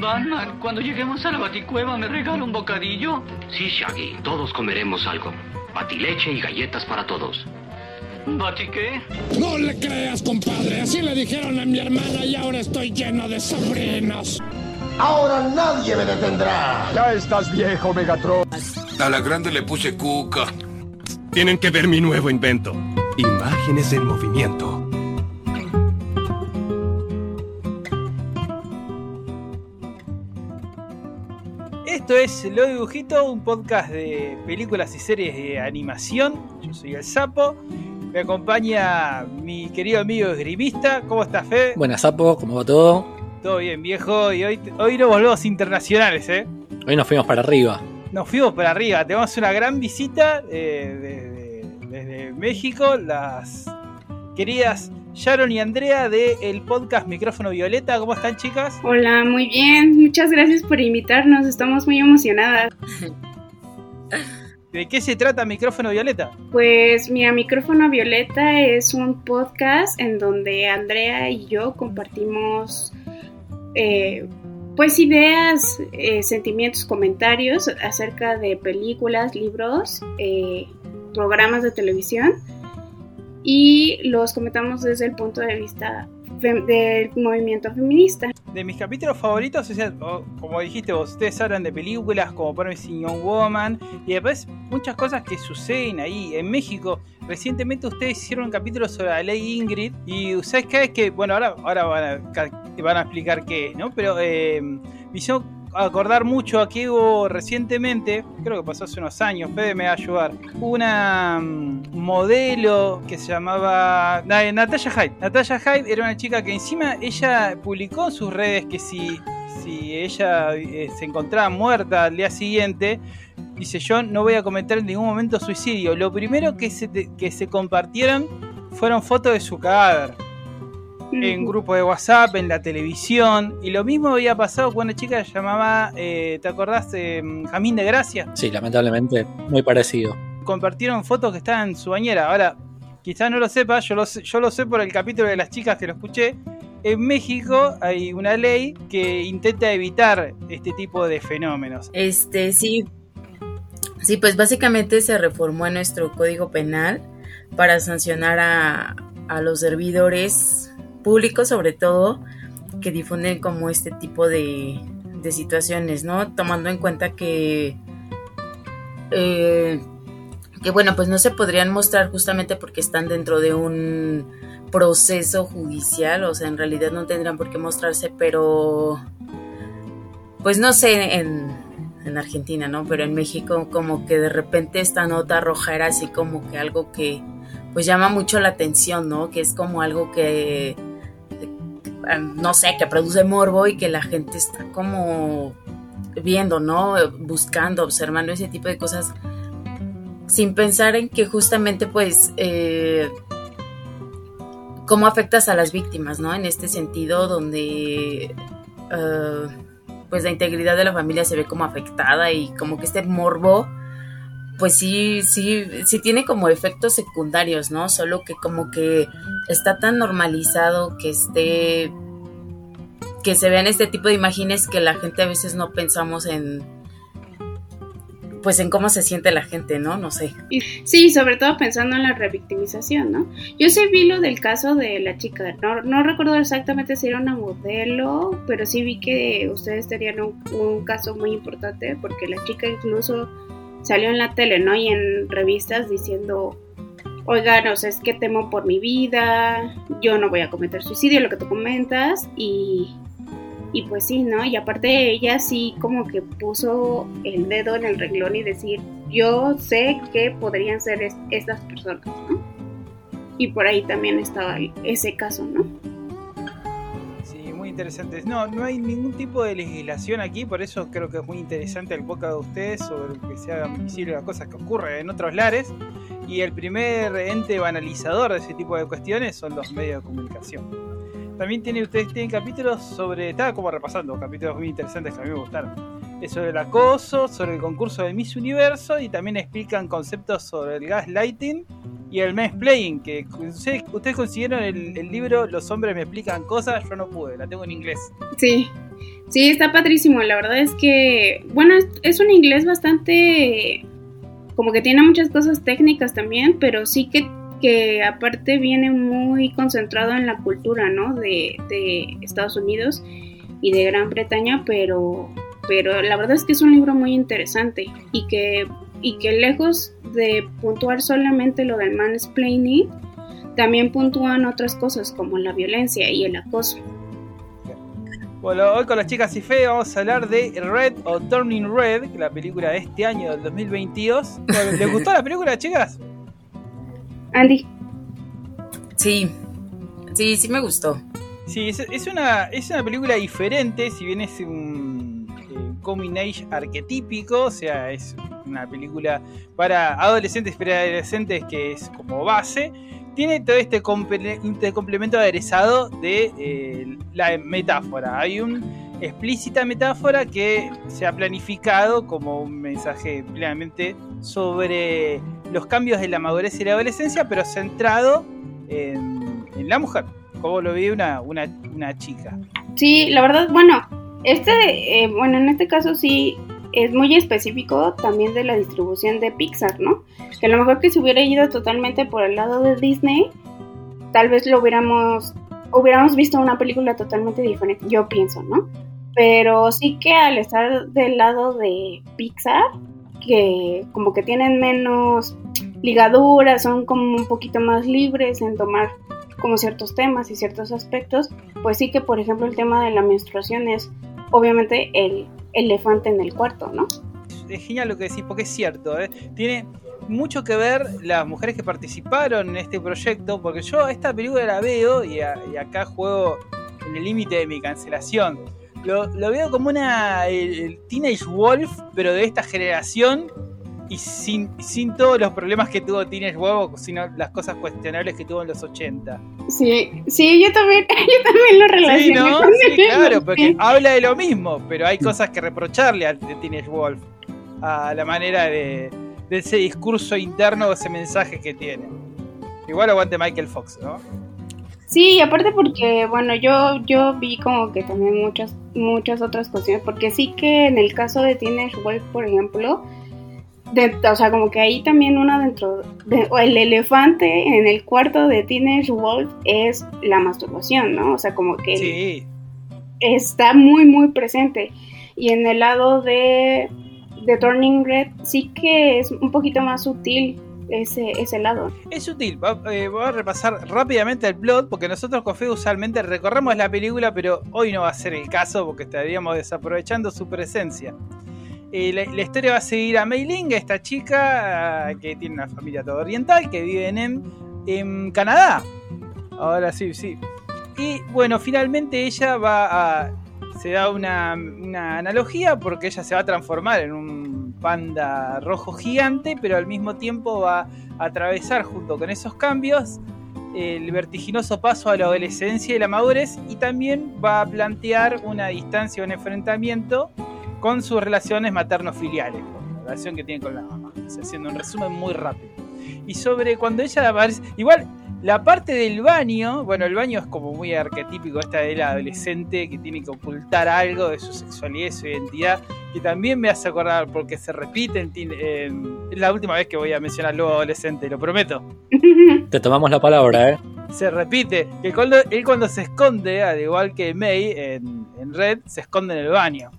Batman, cuando lleguemos a la baticueva, ¿me regala un bocadillo? Sí, Shaggy, todos comeremos algo. Batileche y galletas para todos. ¿Bati qué? No le creas, compadre. Así le dijeron a mi hermana y ahora estoy lleno de sobrinos. Ahora nadie me detendrá. Ya estás viejo, Megatron. A la grande le puse cuca. Tienen que ver mi nuevo invento. Imágenes en movimiento. Esto es Lo Dibujito, un podcast de películas y series de animación. Yo soy el Sapo. Me acompaña mi querido amigo esgrimista. ¿Cómo estás, Fe? Buenas, Sapo, ¿cómo va todo? Todo bien, viejo. Y hoy, hoy nos volvemos internacionales, ¿eh? Hoy nos fuimos para arriba. Nos fuimos para arriba. Tenemos una gran visita eh, desde, desde México. Las queridas Sharon y Andrea del el podcast Micrófono Violeta. ¿Cómo están, chicas? Hola, muy bien. Muchas gracias por invitarnos. Estamos muy emocionadas. ¿De qué se trata Micrófono Violeta? Pues mira, Micrófono Violeta es un podcast en donde Andrea y yo compartimos eh, pues ideas, eh, sentimientos, comentarios acerca de películas, libros, eh, programas de televisión y los comentamos desde el punto de vista del movimiento feminista. De mis capítulos favoritos, o sea, como dijiste vos, ustedes hablan de películas como Promising Young Woman y después muchas cosas que suceden ahí. En México, recientemente ustedes hicieron un capítulo sobre la ley Ingrid y ustedes vez que, bueno, ahora, ahora van, a, van a explicar qué es, ¿no? Pero eh, acordar mucho a que hubo recientemente, creo que pasó hace unos años, Fede me va a ayudar, una mm, modelo que se llamaba Natalia Hyde. Natalia Hyde era una chica que encima ella publicó en sus redes que si, si ella eh, se encontraba muerta al día siguiente, dice yo no voy a cometer en ningún momento suicidio. Lo primero que se, que se compartieron fueron fotos de su cadáver en grupo de WhatsApp, en la televisión. Y lo mismo había pasado con una chica que se llamaba, eh, ¿te acordás? Eh, Jamín de Gracia. Sí, lamentablemente, muy parecido. Compartieron fotos que estaban en su bañera. Ahora, quizás no lo sepa, yo lo, sé, yo lo sé por el capítulo de las chicas que lo escuché. En México hay una ley que intenta evitar este tipo de fenómenos. Este, sí. Sí, pues básicamente se reformó nuestro código penal para sancionar a, a los servidores público sobre todo que difunden como este tipo de, de situaciones, ¿no? Tomando en cuenta que, eh, que, bueno, pues no se podrían mostrar justamente porque están dentro de un proceso judicial, o sea, en realidad no tendrían por qué mostrarse, pero, pues no sé, en, en Argentina, ¿no? Pero en México como que de repente esta nota roja era así como que algo que pues llama mucho la atención, ¿no? Que es como algo que no sé, que produce morbo y que la gente está como viendo, ¿no? Buscando, observando ese tipo de cosas sin pensar en que justamente pues eh, cómo afectas a las víctimas, ¿no? En este sentido donde eh, pues la integridad de la familia se ve como afectada y como que este morbo pues sí, sí, sí tiene como efectos secundarios, ¿no? Solo que como que está tan normalizado que esté, que se vean este tipo de imágenes que la gente a veces no pensamos en, pues en cómo se siente la gente, ¿no? No sé. Sí, sobre todo pensando en la revictimización, ¿no? Yo sí vi lo del caso de la chica, no, no recuerdo exactamente si era una modelo, pero sí vi que ustedes tenían un, un caso muy importante porque la chica incluso salió en la tele, ¿no? Y en revistas diciendo, oigan, o sea, es que temo por mi vida, yo no voy a cometer suicidio, lo que tú comentas, y, y pues sí, ¿no? Y aparte ella sí como que puso el dedo en el renglón y decir, yo sé que podrían ser estas personas, ¿no? Y por ahí también estaba ese caso, ¿no? No, no hay ningún tipo de legislación aquí, por eso creo que es muy interesante el boca de ustedes sobre que se hagan visibles las cosas que ocurren en otros lares. Y el primer ente banalizador de ese tipo de cuestiones son los medios de comunicación. También tiene, ustedes tienen capítulos sobre. Estaba como repasando capítulos muy interesantes que a mí me gustaron. Es sobre el acoso, sobre el concurso de Miss Universo y también explican conceptos sobre el gaslighting y el mansplaining, que ustedes, ustedes consiguieron el, libro Los hombres me explican cosas, yo no pude, la tengo en inglés. Sí, sí, está padrísimo, la verdad es que, bueno, es un inglés bastante, como que tiene muchas cosas técnicas también, pero sí que, que aparte viene muy concentrado en la cultura, ¿no? De, de Estados Unidos y de Gran Bretaña, pero, pero la verdad es que es un libro muy interesante y que y que lejos de puntuar solamente lo del mansplaining, también puntúan otras cosas como la violencia y el acoso. Bueno, hoy con las chicas y fe vamos a hablar de Red o Turning Red, la película de este año, del 2022. ¿Les gustó la película, chicas? Andy. Sí, sí, sí me gustó. Sí, es, es una, es una película diferente, si bien es un eh, coming age arquetípico, o sea, es una película para adolescentes y preadolescentes que es como base, tiene todo este, comple este complemento aderezado de eh, la metáfora. Hay una explícita metáfora que se ha planificado como un mensaje plenamente sobre los cambios de la madurez y la adolescencia, pero centrado en, en la mujer, como lo ve una, una, una, chica. Sí, la verdad, bueno, este, eh, bueno, en este caso sí es muy específico también de la distribución de Pixar, ¿no? Que a lo mejor que se hubiera ido totalmente por el lado de Disney, tal vez lo hubiéramos, hubiéramos visto una película totalmente diferente, yo pienso, ¿no? Pero sí que al estar del lado de Pixar, que como que tienen menos ligaduras, son como un poquito más libres en tomar como ciertos temas y ciertos aspectos, pues sí que por ejemplo el tema de la menstruación es obviamente el elefante en el cuarto, ¿no? Es genial lo que decís, porque es cierto, ¿eh? tiene mucho que ver las mujeres que participaron en este proyecto, porque yo esta película la veo y, a, y acá juego en el límite de mi cancelación. Lo, lo, veo como una el, el Teenage Wolf, pero de esta generación y sin, sin todos los problemas que tuvo Teenage Wolf, sino las cosas cuestionables que tuvo en los 80. Sí, sí, yo también, yo también lo relacioné. Sí, claro, porque habla de lo mismo, pero hay cosas que reprocharle al de Teenage Wolf, a la manera de, de ese discurso interno, ese mensaje que tiene. Igual aguante Michael Fox, ¿no? Sí, y aparte porque, bueno, yo, yo vi como que también muchas, muchas otras cuestiones, porque sí que en el caso de Teenage Wolf, por ejemplo, de- o sea, como que ahí también una dentro, de, o el elefante en el cuarto de Teenage Wolf es la masturbación, ¿no? O sea, como que Sí, está muy, muy presente. Y en el lado de, de Turning Red sí que es un poquito más sutil ese, ese lado. es útil. Va- eh, voy a repasar rápidamente el plot, porque nosotros con Fede usualmente recorremos la película, pero hoy no va a ser el caso, porque estaríamos desaprovechando su presencia. Eh, la, historia va a seguir a Mei Ling, esta chica ah, que tiene una familia todo oriental, que vive en, en Canadá. Ahora sí, sí. Y bueno, finalmente ella va a. Se da una, una analogía porque ella se va a transformar en un panda rojo gigante, pero al mismo tiempo va a atravesar junto con esos cambios el vertiginoso paso a la adolescencia y la madurez y también va a plantear una distancia, un enfrentamiento con sus relaciones materno-filiales, la relación que tiene con la mamá. Haciendo un resumen muy rápido. Y sobre cuando ella aparece. Igual, la parte del baño, bueno, el baño es como muy arquetípico, esta de la adolescente que tiene que ocultar algo de su sexualidad y su identidad, que también me hace acordar porque se repite. En- es la última vez que voy a mencionar luego adolescente, lo prometo. Te tomamos la palabra, ¿eh? Se repite que cuando, él cuando se esconde, al igual que May en, en Red, se esconde en el baño.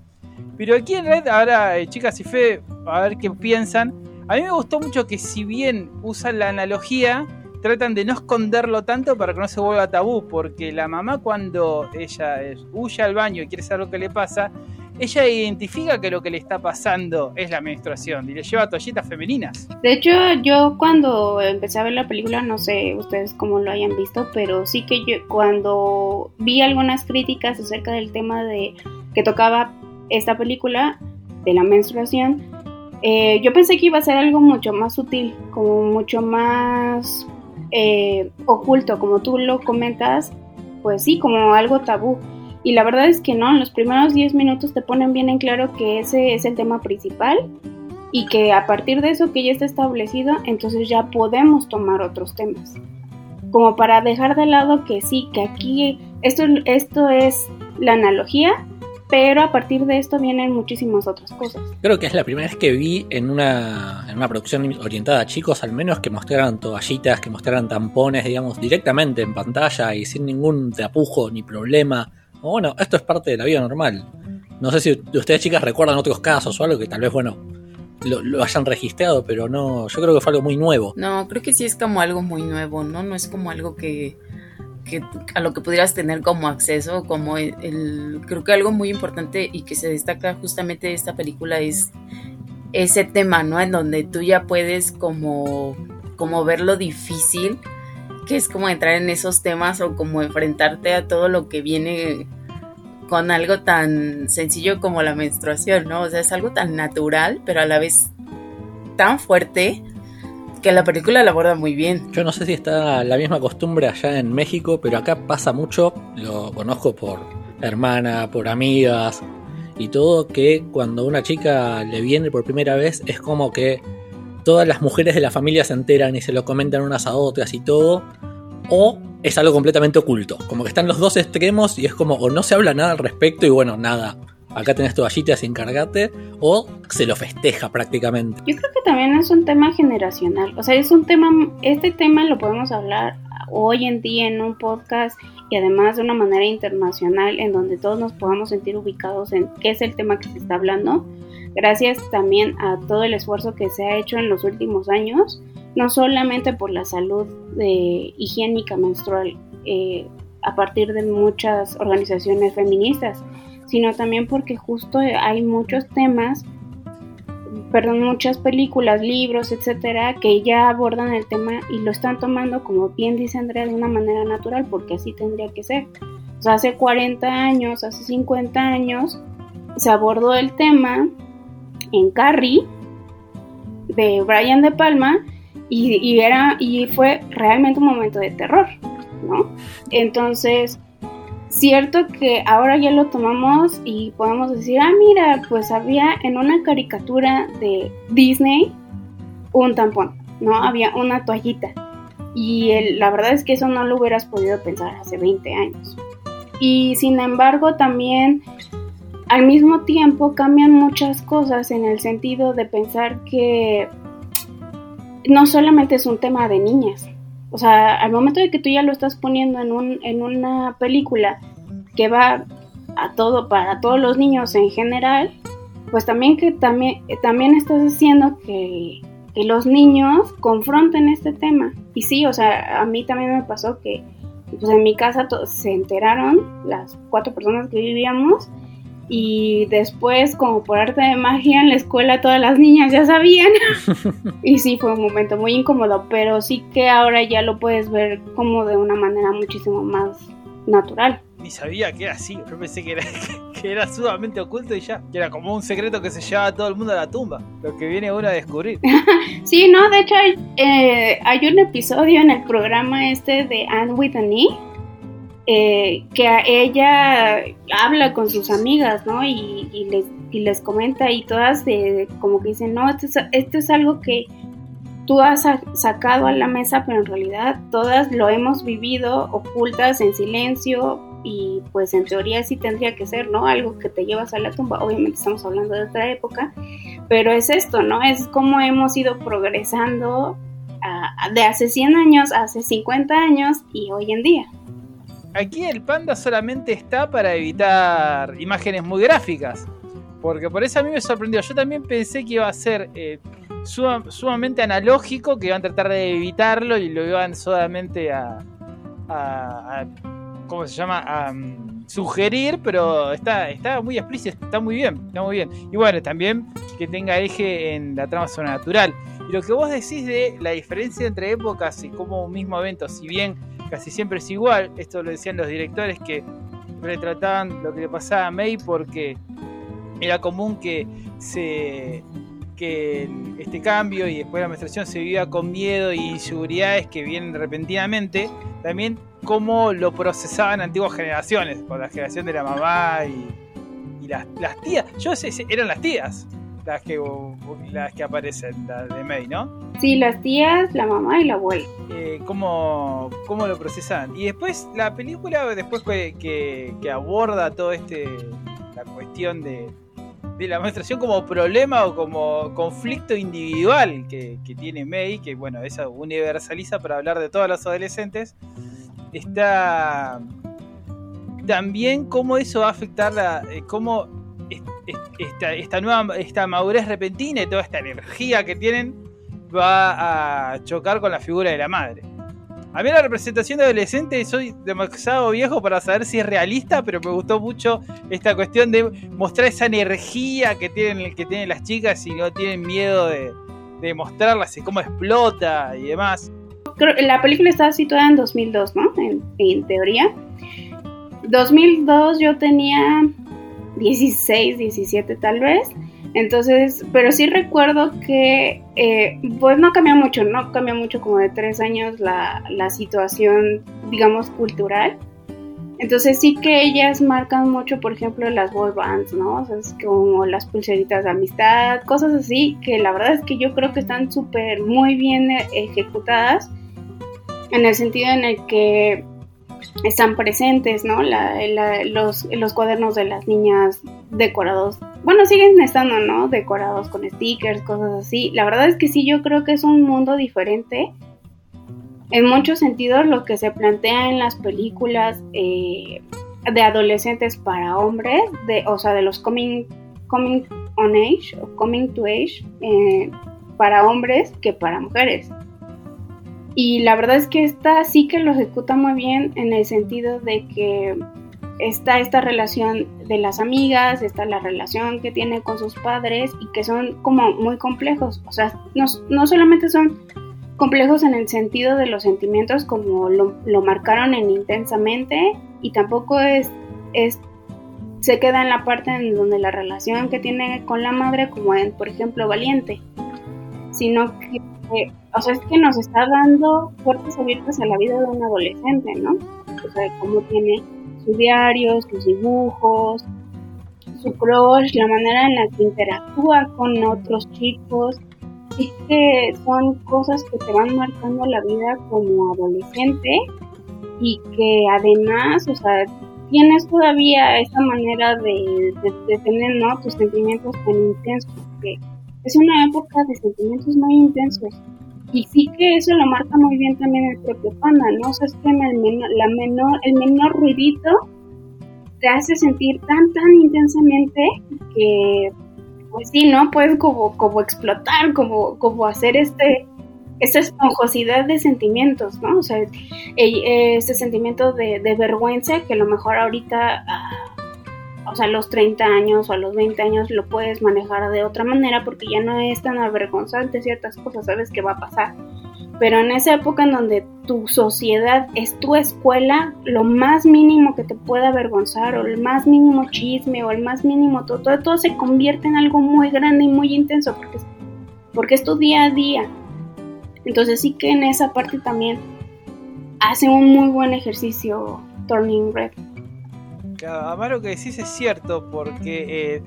Pero aquí en Red, ahora, eh, chicas y Fe, a ver qué piensan. A mí me gustó mucho que si bien usan la analogía, tratan de no esconderlo tanto para que no se vuelva tabú, porque la mamá cuando ella huye al baño y quiere saber lo que le pasa, ella identifica que lo que le está pasando es la menstruación y le lleva toallitas femeninas. De hecho, yo cuando empecé a ver la película, no sé ustedes cómo lo hayan visto, pero sí que yo cuando vi algunas críticas acerca del tema de que tocaba esta película de la menstruación, eh, yo pensé que iba a ser algo mucho más sutil, como mucho más eh, oculto, como tú lo comentas, pues sí, como algo tabú. Y la verdad es que no, en los primeros 10 minutos te ponen bien en claro que ese es el tema principal y que a partir de eso que ya está establecido, entonces ya podemos tomar otros temas. Como para dejar de lado que sí, que aquí esto, esto es la analogía, pero a partir de esto vienen muchísimas otras cosas. Creo que es la primera vez que vi en una, en una producción orientada a chicos, al menos, que mostraran toallitas, que mostraran tampones, digamos, directamente en pantalla y sin ningún tapujo ni problema. O bueno, esto es parte de la vida normal. No sé si ustedes chicas recuerdan otros casos o algo que tal vez, bueno, lo, lo, hayan registrado, pero no, yo creo que fue algo muy nuevo. No, creo que sí es como algo muy nuevo, ¿no? No es como algo que, a lo que pudieras tener como acceso, como el, el, creo que algo muy importante y que se destaca justamente de esta película es ese tema, ¿no? En donde tú ya puedes como, como ver lo difícil que es como entrar en esos temas o como enfrentarte a todo lo que viene con algo tan sencillo como la menstruación, ¿no? O sea, es algo tan natural, pero a la vez tan fuerte que la película la aborda muy bien. Yo no sé si está la misma costumbre allá en México, pero acá pasa mucho, lo conozco por hermana, por amigas y todo, que cuando una chica le viene por primera vez es como que todas las mujeres de la familia se enteran y se lo comentan unas a otras y todo, o es algo completamente oculto, como que están los dos extremos y es como o no se habla nada al respecto y bueno, nada, acá tenés toallitas, encárgate, o se lo festeja prácticamente. Yo creo que también es un tema generacional, o sea, es un tema, este tema lo podemos hablar hoy en día en un podcast y además de una manera internacional en donde todos nos podamos sentir ubicados en qué es el tema que se está hablando, gracias también a todo el esfuerzo que se ha hecho en los últimos años, no solamente por la salud de, higiénica menstrual eh, a partir de muchas organizaciones feministas, sino también porque justo hay muchos temas, perdón, muchas películas, libros, etcétera, que ya abordan el tema y lo están tomando, como bien dice Andrea, de una manera natural, porque así tendría que ser. O sea, hace 40 años, hace 50 años, se abordó el tema en Carrie de Brian De Palma y, y, era, y fue realmente un momento de terror, ¿no? Entonces, cierto que ahora ya lo tomamos y podemos decir, ah, mira, pues había en una caricatura de Disney un tampón, ¿no? Había una toallita. Y la verdad es que eso no lo hubieras podido pensar hace 20 años. Y sin embargo también al mismo tiempo cambian muchas cosas en el sentido de pensar que no solamente es un tema de niñas. O sea, al momento de que tú ya lo estás poniendo en, un, en una película que va a todo, para todos los niños en general, pues también que también, también estás haciendo que, que los niños confronten este tema. Y sí, o sea, a mí también me pasó que pues en mi casa se enteraron las cuatro personas que vivíamos y después como por arte de magia en la escuela todas las niñas ya sabían. Y sí fue un momento muy incómodo pero sí que ahora ya lo puedes ver como de una manera muchísimo más natural. Ni sabía que era así yo pensé que era, que era sumamente oculto y ya que era como un secreto que se llevaba a todo el mundo a la tumba lo que viene uno a descubrir. Sí no de hecho eh, hay un episodio en el programa este de Anne with an E eh, que ella habla con sus amigas, ¿no? Y, les, y les, comenta y todas como que dicen, no, esto es, esto es algo que tú has sacado a la mesa, pero en realidad todas lo hemos vivido ocultas en silencio y pues en teoría sí tendría que ser, ¿no? Algo que te llevas a la tumba. Obviamente estamos hablando de otra época, pero es esto, ¿no? Es como hemos ido progresando a, de hace 100 años, hace 50 años y hoy en día aquí el panda solamente está para evitar imágenes muy gráficas. Porque por eso a mí me sorprendió. Yo también pensé que iba a ser eh, sumamente analógico, que iban a tratar de evitarlo y lo iban solamente a. ¿Cómo se llama? A um, sugerir, pero está, está muy explícito, está muy bien, está muy bien. Y bueno, también que tenga eje en la trama sobrenatural. Y lo que vos decís de la diferencia entre épocas y como un mismo evento, si bien casi siempre es igual. Esto lo decían los directores que retrataban lo que le pasaba a May porque era común que se que este cambio y después la menstruación se vivía con miedo y inseguridades que vienen repentinamente, también cómo lo procesaban antiguas generaciones, con la generación de la mamá y, y las, las, tías. Yo sé, eran las tías. Las que, las que aparecen, las de May, ¿no? Sí, las tías, la mamá y la abuela. Eh, ¿cómo, ¿Cómo lo procesan? Y después la película, después que, que, que aborda todo este, la cuestión de, de la menstruación como problema o como conflicto individual que, que, tiene May, que bueno, esa universaliza para hablar de todos los adolescentes, está también cómo eso va a afectar la, eh, cómo esta, nueva esta madurez repentina y toda esta energía que tienen va a chocar con la figura de la madre. A mí la representación de adolescente soy demasiado viejo para saber si es realista, pero me gustó mucho esta cuestión de mostrar esa energía que tienen, que tienen las chicas y no tienen miedo de, de mostrarlas y cómo explota y demás. la película está situada en 2002, ¿no? En, en teoría. 2002 yo tenía 16, 17 tal vez. Entonces, pero sí recuerdo que, eh, pues no cambia mucho, no cambia mucho como de tres años la, la situación, digamos, cultural. Entonces sí que ellas marcan mucho, por ejemplo, las boy bands, ¿no? O sea, es como las pulseritas de amistad, cosas así, que la verdad es que yo creo que están súper muy bien ejecutadas, en el sentido en el que están presentes, ¿no? La, los cuadernos de las niñas decorados, bueno, siguen estando, ¿no? Decorados con stickers, cosas así. La verdad es que sí, yo creo que es un mundo diferente. En muchos sentidos, lo que se plantea en las películas eh, de adolescentes para hombres, de, o sea, de los coming, coming on age o coming to age, eh, para hombres que para mujeres. Y la verdad es que esta sí que lo ejecuta muy bien en el sentido de que está esta relación de las amigas, está la relación que tiene con sus padres y que son como muy complejos. O sea, no, no solamente son complejos en el sentido de los sentimientos como lo, lo marcaron en intensamente y tampoco es, es se queda en la parte en donde la relación que tiene con la madre como en por ejemplo Valiente sino que o sea, es que nos está dando puertas abiertas a la vida de un adolescente, ¿no? O sea, cómo tiene sus diarios, sus dibujos, su crush, la manera en la que interactúa con otros chicos, y que son cosas que te van marcando la vida como adolescente y que además, o sea, tienes todavía esa manera de, de, tener, ¿no? Tus sentimientos tan intensos, porque es una época de sentimientos muy intensos y sí que eso lo marca muy bien también el propio panda, ¿no? O sea, es que en el menor, la menor, el menor ruidito te hace sentir tan, tan intensamente que, pues sí, ¿no? Puedes como, como explotar, como, como hacer este, esa esponjosidad de sentimientos, ¿no? O sea, ese sentimiento de, vergüenza que a lo mejor ahorita... Ah, o sea, a los 30 años o a los 20 años lo puedes manejar de otra manera porque ya no es tan avergonzante ciertas cosas, sabes que va a pasar. Pero en esa época en donde tu sociedad es tu escuela, lo más mínimo que te pueda avergonzar o el más mínimo chisme o el más mínimo todo, todo, se convierte en algo muy grande y muy intenso porque, porque es tu día a día. Entonces sí que en esa parte también hace un muy buen ejercicio Turning Red. Además lo que decís es cierto, porque eh,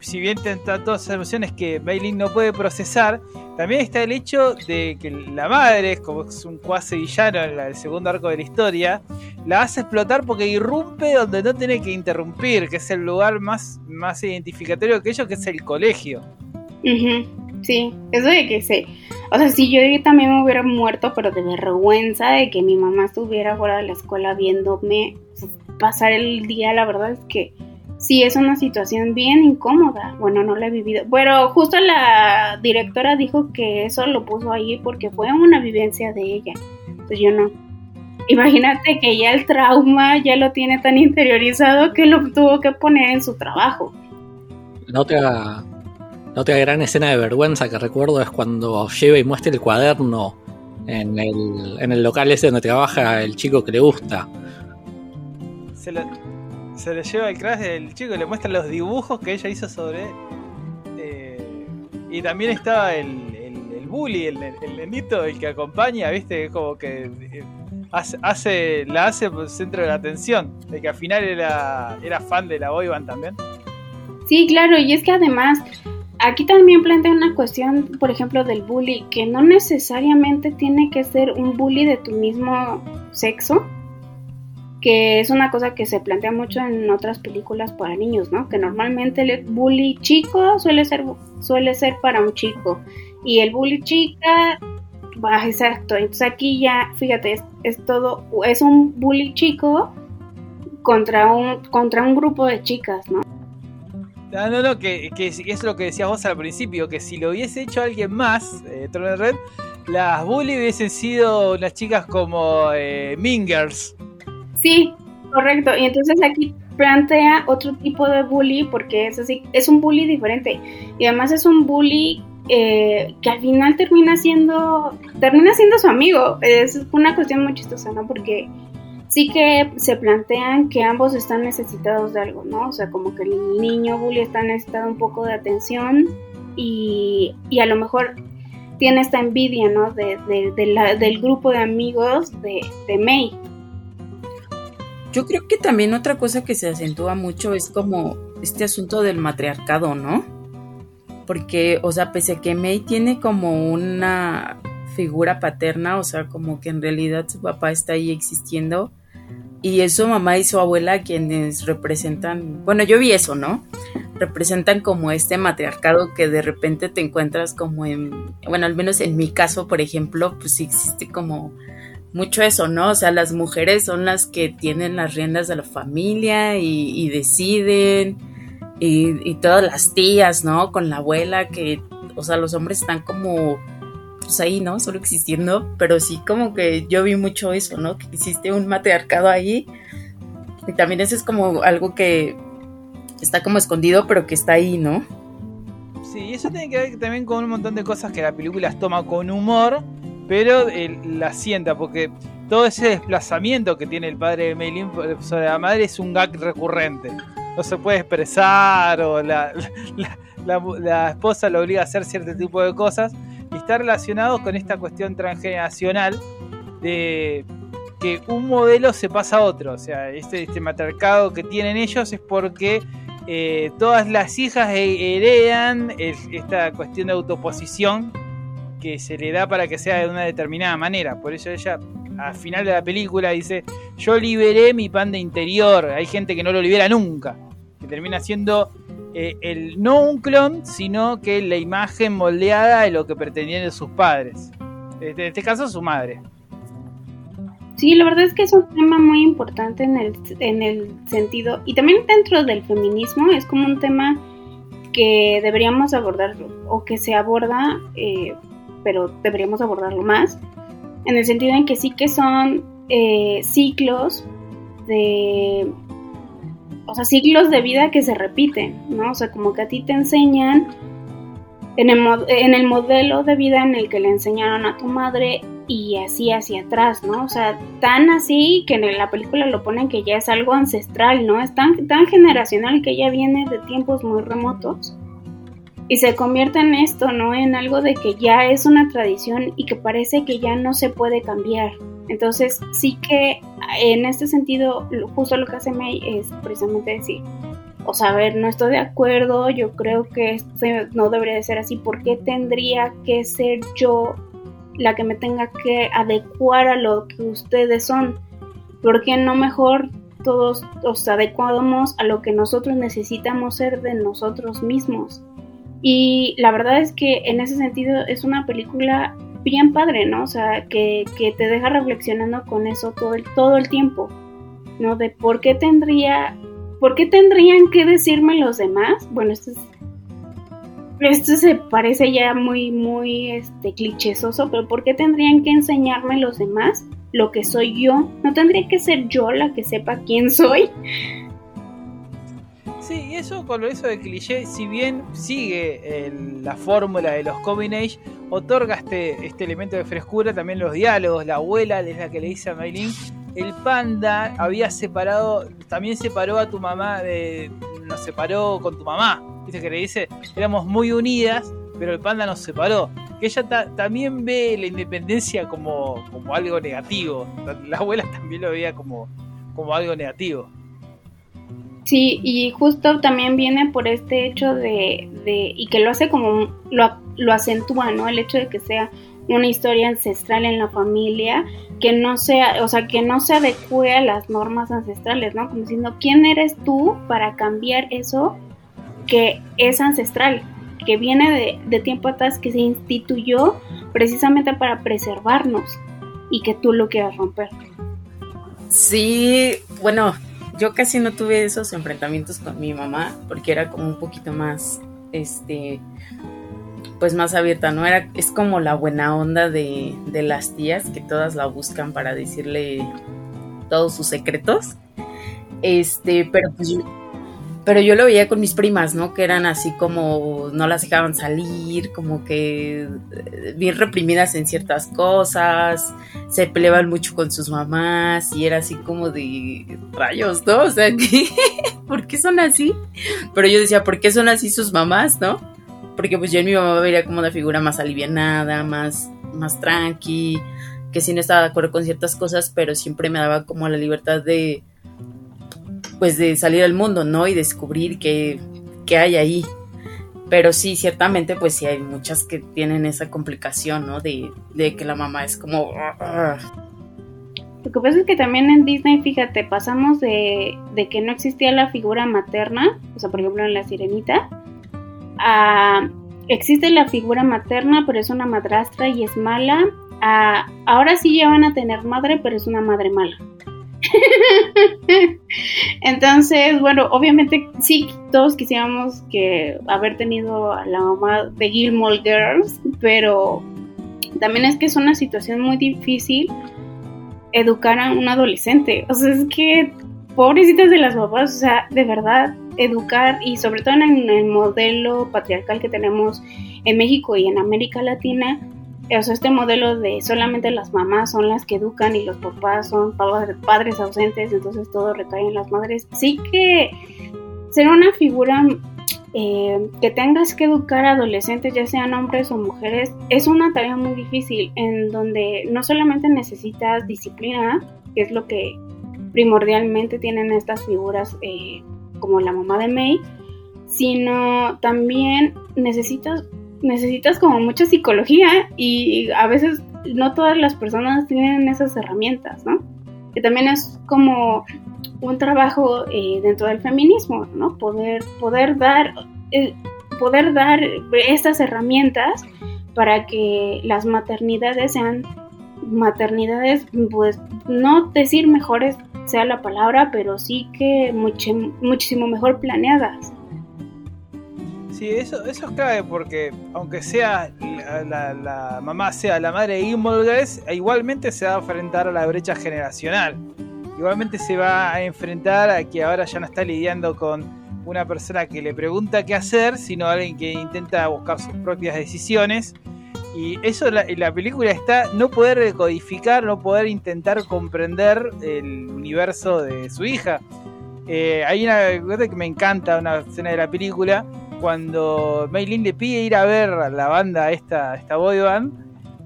si bien tenta todas esas emociones que Bailin no puede procesar, también está el hecho de que la madre, como es un cuase villano en el segundo arco de la historia, la hace explotar porque irrumpe donde no tiene que interrumpir, que es el lugar más, más identificatorio que ellos, que es el colegio. Sí, eso de que sé. O sea, si yo también me hubiera muerto, pero de vergüenza de que mi mamá estuviera fuera de la escuela viéndome pasar el día, la verdad es que sí es una situación bien incómoda. Bueno, no la he vivido. Pero justo la directora dijo que eso lo puso ahí porque fue una vivencia de ella. Entonces yo no. Imagínate que ya el trauma ya lo tiene tan interiorizado que lo tuvo que poner en su trabajo. La otra, la otra gran escena de vergüenza que recuerdo es cuando lleva y muestra el cuaderno en el, en el local ese donde trabaja el chico que le gusta se lo, se lleva el crash del chico, le muestra los dibujos que ella hizo sobre. Eh, y también estaba el, el, bully, el, el, nenito, el que acompaña, ¿viste? Como que eh, hace, la hace centro de la atención, de que al final era, era fan de la boyband también. Sí, claro, y es que además aquí también plantea una cuestión, por ejemplo, del bully, que no necesariamente tiene que ser un bully de tu mismo sexo, que es una cosa que se plantea mucho en otras películas para niños, ¿no? Que normalmente el bully chico suele ser, suele ser para un chico y el bully chica, bah, exacto, entonces aquí ya, fíjate, es, todo, es un bully chico contra un, contra un grupo de chicas, ¿no? No, no, no, que, que es lo que decías vos al principio, que si lo hubiese hecho alguien más, eh, Tron Red, las bully hubiesen sido unas chicas como eh, Mingers. Sí, correcto. Y entonces aquí plantea otro tipo de bully porque es así, es un bully diferente. Y además es un bully eh, que al final termina siendo, termina siendo su amigo. Es una cuestión muy chistosa, ¿no? Porque sí que se plantean que ambos están necesitados de algo, ¿no? O sea, como que el niño bully está necesitado un poco de atención y, y a lo mejor tiene esta envidia, ¿no? De, la, del grupo de amigos de, de May. Yo creo que también otra cosa que se acentúa mucho es como este asunto del matriarcado, ¿no? Porque, o sea, pese a que May tiene como una figura paterna, o sea, como que en realidad su papá está ahí existiendo, y es su mamá y su abuela quienes representan, bueno, yo vi eso, ¿no? Representan como este matriarcado que de repente te encuentras como en, bueno, al menos en mi caso, por ejemplo, pues sí existe como mucho eso, ¿no? O sea, las mujeres son las que tienen las riendas de la familia y, deciden, y, y, todas las tías, ¿no? Con la abuela, que, o sea, los hombres están como, pues ahí, ¿no? Solo existiendo, pero sí como que yo vi mucho eso, ¿no? Que existe un matriarcado ahí, y también eso es como algo que está como escondido, pero que está ahí, ¿no? Sí, eso tiene que ver también con un montón de cosas que la película toma con humor, pero la sienta, porque todo ese desplazamiento que tiene el padre de Meilin sobre la madre es un gag recurrente. No se puede expresar, o la, esposa lo obliga a hacer cierto tipo de cosas, y está relacionado con esta cuestión transgeneracional de que un modelo se pasa a otro. O sea, este, este matriarcado que tienen ellos es porque eh, todas las hijas heredan esta cuestión de autoposición que se le da para que sea de una determinada manera. Por eso ella, al final de la película, dice, yo liberé mi pan de interior. Hay gente que no lo libera nunca. Que termina siendo eh, el, no un clon, sino que la imagen moldeada de lo que pretendían sus padres. En este caso, su madre. Sí, la verdad es que es un tema muy importante en el, en el sentido, y también dentro del feminismo, es como un tema que deberíamos abordar o que se aborda eh, pero deberíamos abordarlo más, en el sentido en que sí que son eh, ciclos de, o sea, ciclos de vida que se repiten, ¿no? O sea, como que a ti te enseñan en el, en el modelo de vida en el que le enseñaron a tu madre y así hacia atrás, ¿no? O sea, tan así que en la película lo ponen que ya es algo ancestral, ¿no? Es tan, tan generacional que ya viene de tiempos muy remotos y se convierte en esto, ¿no? En algo de que ya es una tradición y que parece que ya no se puede cambiar. Entonces, sí que en este sentido, justo lo que hace May es precisamente decir, o sea, a ver, no estoy de acuerdo, yo creo que esto no debería de ser así, ¿por qué tendría que ser yo la que me tenga que adecuar a lo que ustedes son? ¿Por qué no mejor todos nos adecuamos a lo que nosotros necesitamos ser de nosotros mismos? Y la verdad es que en ese sentido es una película bien padre, ¿no? O sea, que, que te deja reflexionando con eso todo el, todo el tiempo, ¿no? De por qué tendría, por qué tendrían que decirme los demás. Bueno, esto es, esto se parece ya muy, muy, este, clichésoso, pero ¿por qué tendrían que enseñarme los demás lo que soy yo? ¿No tendría que ser yo la que sepa quién soy? Y eso con eso de cliché, si bien sigue la fórmula de los Combinage, otorga este, este elemento de frescura, también los diálogos, la abuela es la que le dice a Maylin, el panda había separado, también separó a tu mamá, de, nos separó con tu mamá, viste que le dice, éramos muy unidas, pero el panda nos separó. Que ella ta, también ve la independencia como, como algo negativo, la abuela también lo veía como, como algo negativo. Sí, y justo también viene por este hecho de, de y que lo hace como, lo, lo acentúa, ¿no? El hecho de que sea una historia ancestral en la familia que no sea, o sea, que no se adecue a las normas ancestrales, ¿no? Como diciendo, ¿quién eres tú para cambiar eso que es ancestral, que viene de, de tiempo atrás, que se instituyó precisamente para preservarnos y que tú lo quieras romper? Sí, bueno, yo casi no tuve esos enfrentamientos con mi mamá porque era como un poquito más, este, pues más abierta, ¿no? Era, es como la buena onda de, de las tías que todas la buscan para decirle todos sus secretos. Este, pero pues yo, pero yo lo veía con mis primas, ¿no? Que eran así como no las dejaban salir, como que eh, bien reprimidas en ciertas cosas, se peleaban mucho con sus mamás y era así como de rayos, ¿no? O sea, ¿por qué son así? Pero yo decía, ¿por qué son así sus mamás, no? Porque pues yo en mi mamá veía como una figura más alivianada, más, más tranqui, que sí no estaba de acuerdo con ciertas cosas, pero siempre me daba como la libertad de pues de salir al mundo, ¿no? Y descubrir qué, qué hay ahí. Pero sí, ciertamente, pues sí hay muchas que tienen esa complicación, ¿no? De, de que la mamá es como... Lo que pasa es que también en Disney, fíjate, pasamos de, de que no existía la figura materna, o sea, por ejemplo en La Sirenita, a existe la figura materna, pero es una madrastra y es mala. A, ahora sí ya van a tener madre, pero es una madre mala. Entonces, bueno, obviamente sí, todos quisiéramos que haber tenido a la mamá de Gilmore Girls, pero también es que es una situación muy difícil educar a un adolescente. O sea, es que pobrecitas de las mamás, o sea, de verdad, educar y sobre todo en el modelo patriarcal que tenemos en México y en América Latina, o este modelo de solamente las mamás son las que educan y los papás son padres ausentes, entonces todo recae en las madres. Sí que ser una figura eh, que tengas que educar a adolescentes, ya sean hombres o mujeres, es una tarea muy difícil en donde no solamente necesitas disciplina, que es lo que primordialmente tienen estas figuras eh, como la mamá de May, sino también necesitas necesitas como mucha psicología y a veces no todas las personas tienen esas herramientas, ¿no? Que también es como un trabajo eh, dentro del feminismo, ¿no? Poder, poder dar, eh, poder dar estas herramientas para que las maternidades sean maternidades, pues no decir mejores sea la palabra, pero sí que muchísimo mejor planeadas. Sí, eso, eso es clave porque aunque sea la, mamá sea la madre de igualmente se va a enfrentar a la brecha generacional. Igualmente se va a enfrentar a que ahora ya no está lidiando con una persona que le pregunta qué hacer, sino alguien que intenta buscar sus propias decisiones. Y eso en la, película está no poder decodificar, no poder intentar comprender el universo de su hija. Eh, hay una cosa que me encanta, una escena de la película, cuando Maylin le pide ir a ver la banda, esta, esta boy band,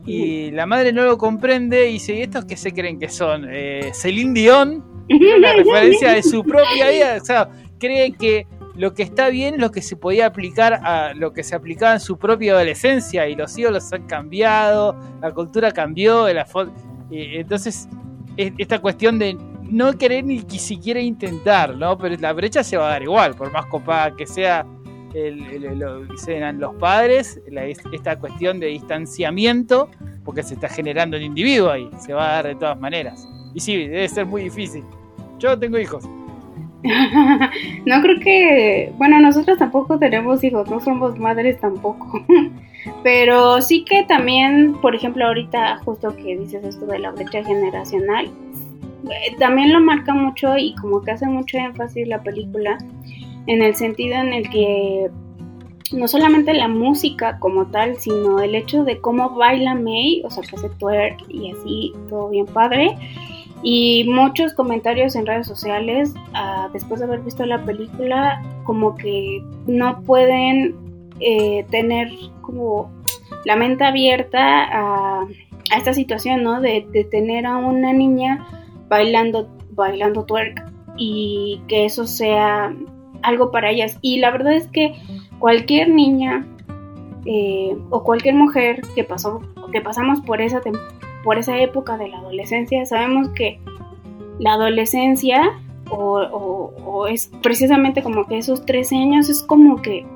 y la madre no lo comprende y dice, ¿y estos qué se creen que son? Eh, Celine Dion, una referencia de su propia vida, o sea, cree que lo que está bien es lo que se podía aplicar a lo que se aplicaba en su propia adolescencia y los ídolos han cambiado, la cultura cambió, la entonces esta cuestión de no querer ni siquiera intentar, ¿no? Pero la brecha se va a dar igual, por más copada que sea el, lo dicen los padres, esta cuestión de distanciamiento, porque se está generando el individuo ahí, se va a dar de todas maneras. Y sí, debe ser muy difícil. Yo tengo hijos. no creo que, bueno, nosotros tampoco tenemos hijos, no somos madres tampoco. Pero sí que también, por ejemplo, ahorita justo que dices esto de la brecha generacional, eh, también lo marca mucho y como que hace mucho énfasis la película en el sentido en el que no solamente la música como tal, sino el hecho de cómo baila May, o sea, que hace twerk y así, todo bien padre. Y muchos comentarios en redes sociales, uh, después de haber visto la película, como que no pueden eh, tener como la mente abierta a, esta situación, ¿no? De, de, tener a una niña bailando, bailando twerk y que eso sea algo para ellas. Y la verdad es que cualquier niña eh, o cualquier mujer que pasó que pasamos por esa por esa época de la adolescencia sabemos que la adolescencia o, es precisamente como que esos 13 años es como que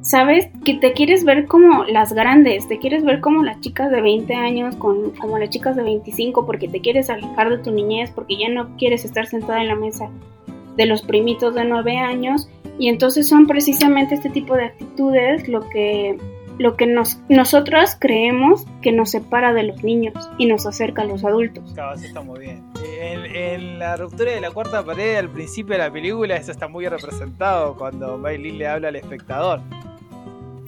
sabes que te quieres ver como las grandes, te quieres ver como las chicas de 20 años, con, como las chicas de 25, porque te quieres alejar de tu niñez, porque ya no quieres estar sentada en la mesa de los primitos de 9 años, y entonces son precisamente este tipo de actitudes lo que lo que nos, nosotros creemos que nos separa de los niños y nos acerca a los adultos. Claro, eso está muy bien. En, la ruptura de la cuarta pared al principio de la película, eso está muy representado cuando Maylin le habla al espectador.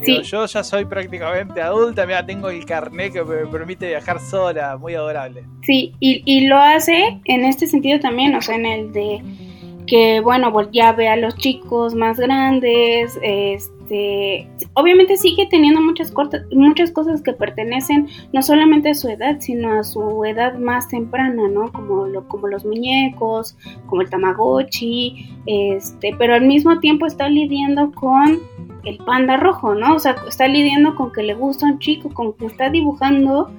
sí. Yo ya soy prácticamente adulta, mira, tengo el carnet que me permite viajar sola, muy adorable. Sí, y, y lo hace en este sentido también, o sea, en el de que, bueno, ya ve a los chicos más grandes, este obviamente sigue teniendo muchas, muchas cosas que pertenecen no solamente a su edad, sino a su edad más temprana, ¿no? Como, lo, como los muñecos, como el tamagotchi, este, pero al mismo tiempo está lidiando con el panda rojo, ¿no? O sea, está lidiando con que le gusta un chico, con que está dibujando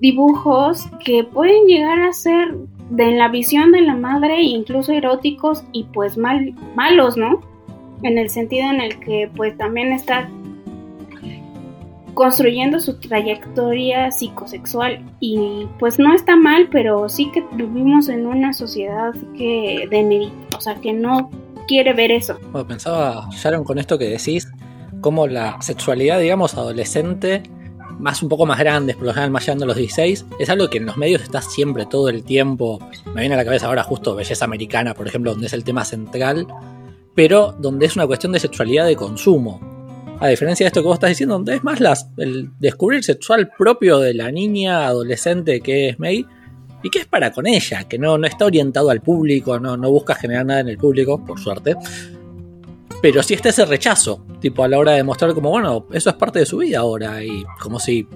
dibujos que pueden llegar a ser de la visión de la madre incluso eróticos y pues mal, malos, ¿no? en el sentido en el que pues también está construyendo su trayectoria psicosexual y pues no está mal, pero sí que vivimos en una sociedad que de o sea, que no quiere ver eso. Pensaba Sharon con esto que decís, como la sexualidad, digamos, adolescente, más un poco más grandes, por lo general más llegando a los 16, es algo que en los medios está siempre todo el tiempo. Me viene a la cabeza ahora justo Belleza Americana, por ejemplo, donde es el tema central pero donde es una cuestión de sexualidad de consumo. A diferencia de esto que vos estás diciendo, donde es más el descubrir sexual propio de la niña adolescente que es May y que es para con ella, que no, no está orientado al público, no, no busca generar nada en el público, por suerte. Pero sí está ese rechazo, tipo a la hora de mostrar como, bueno, eso es parte de su vida ahora, y como si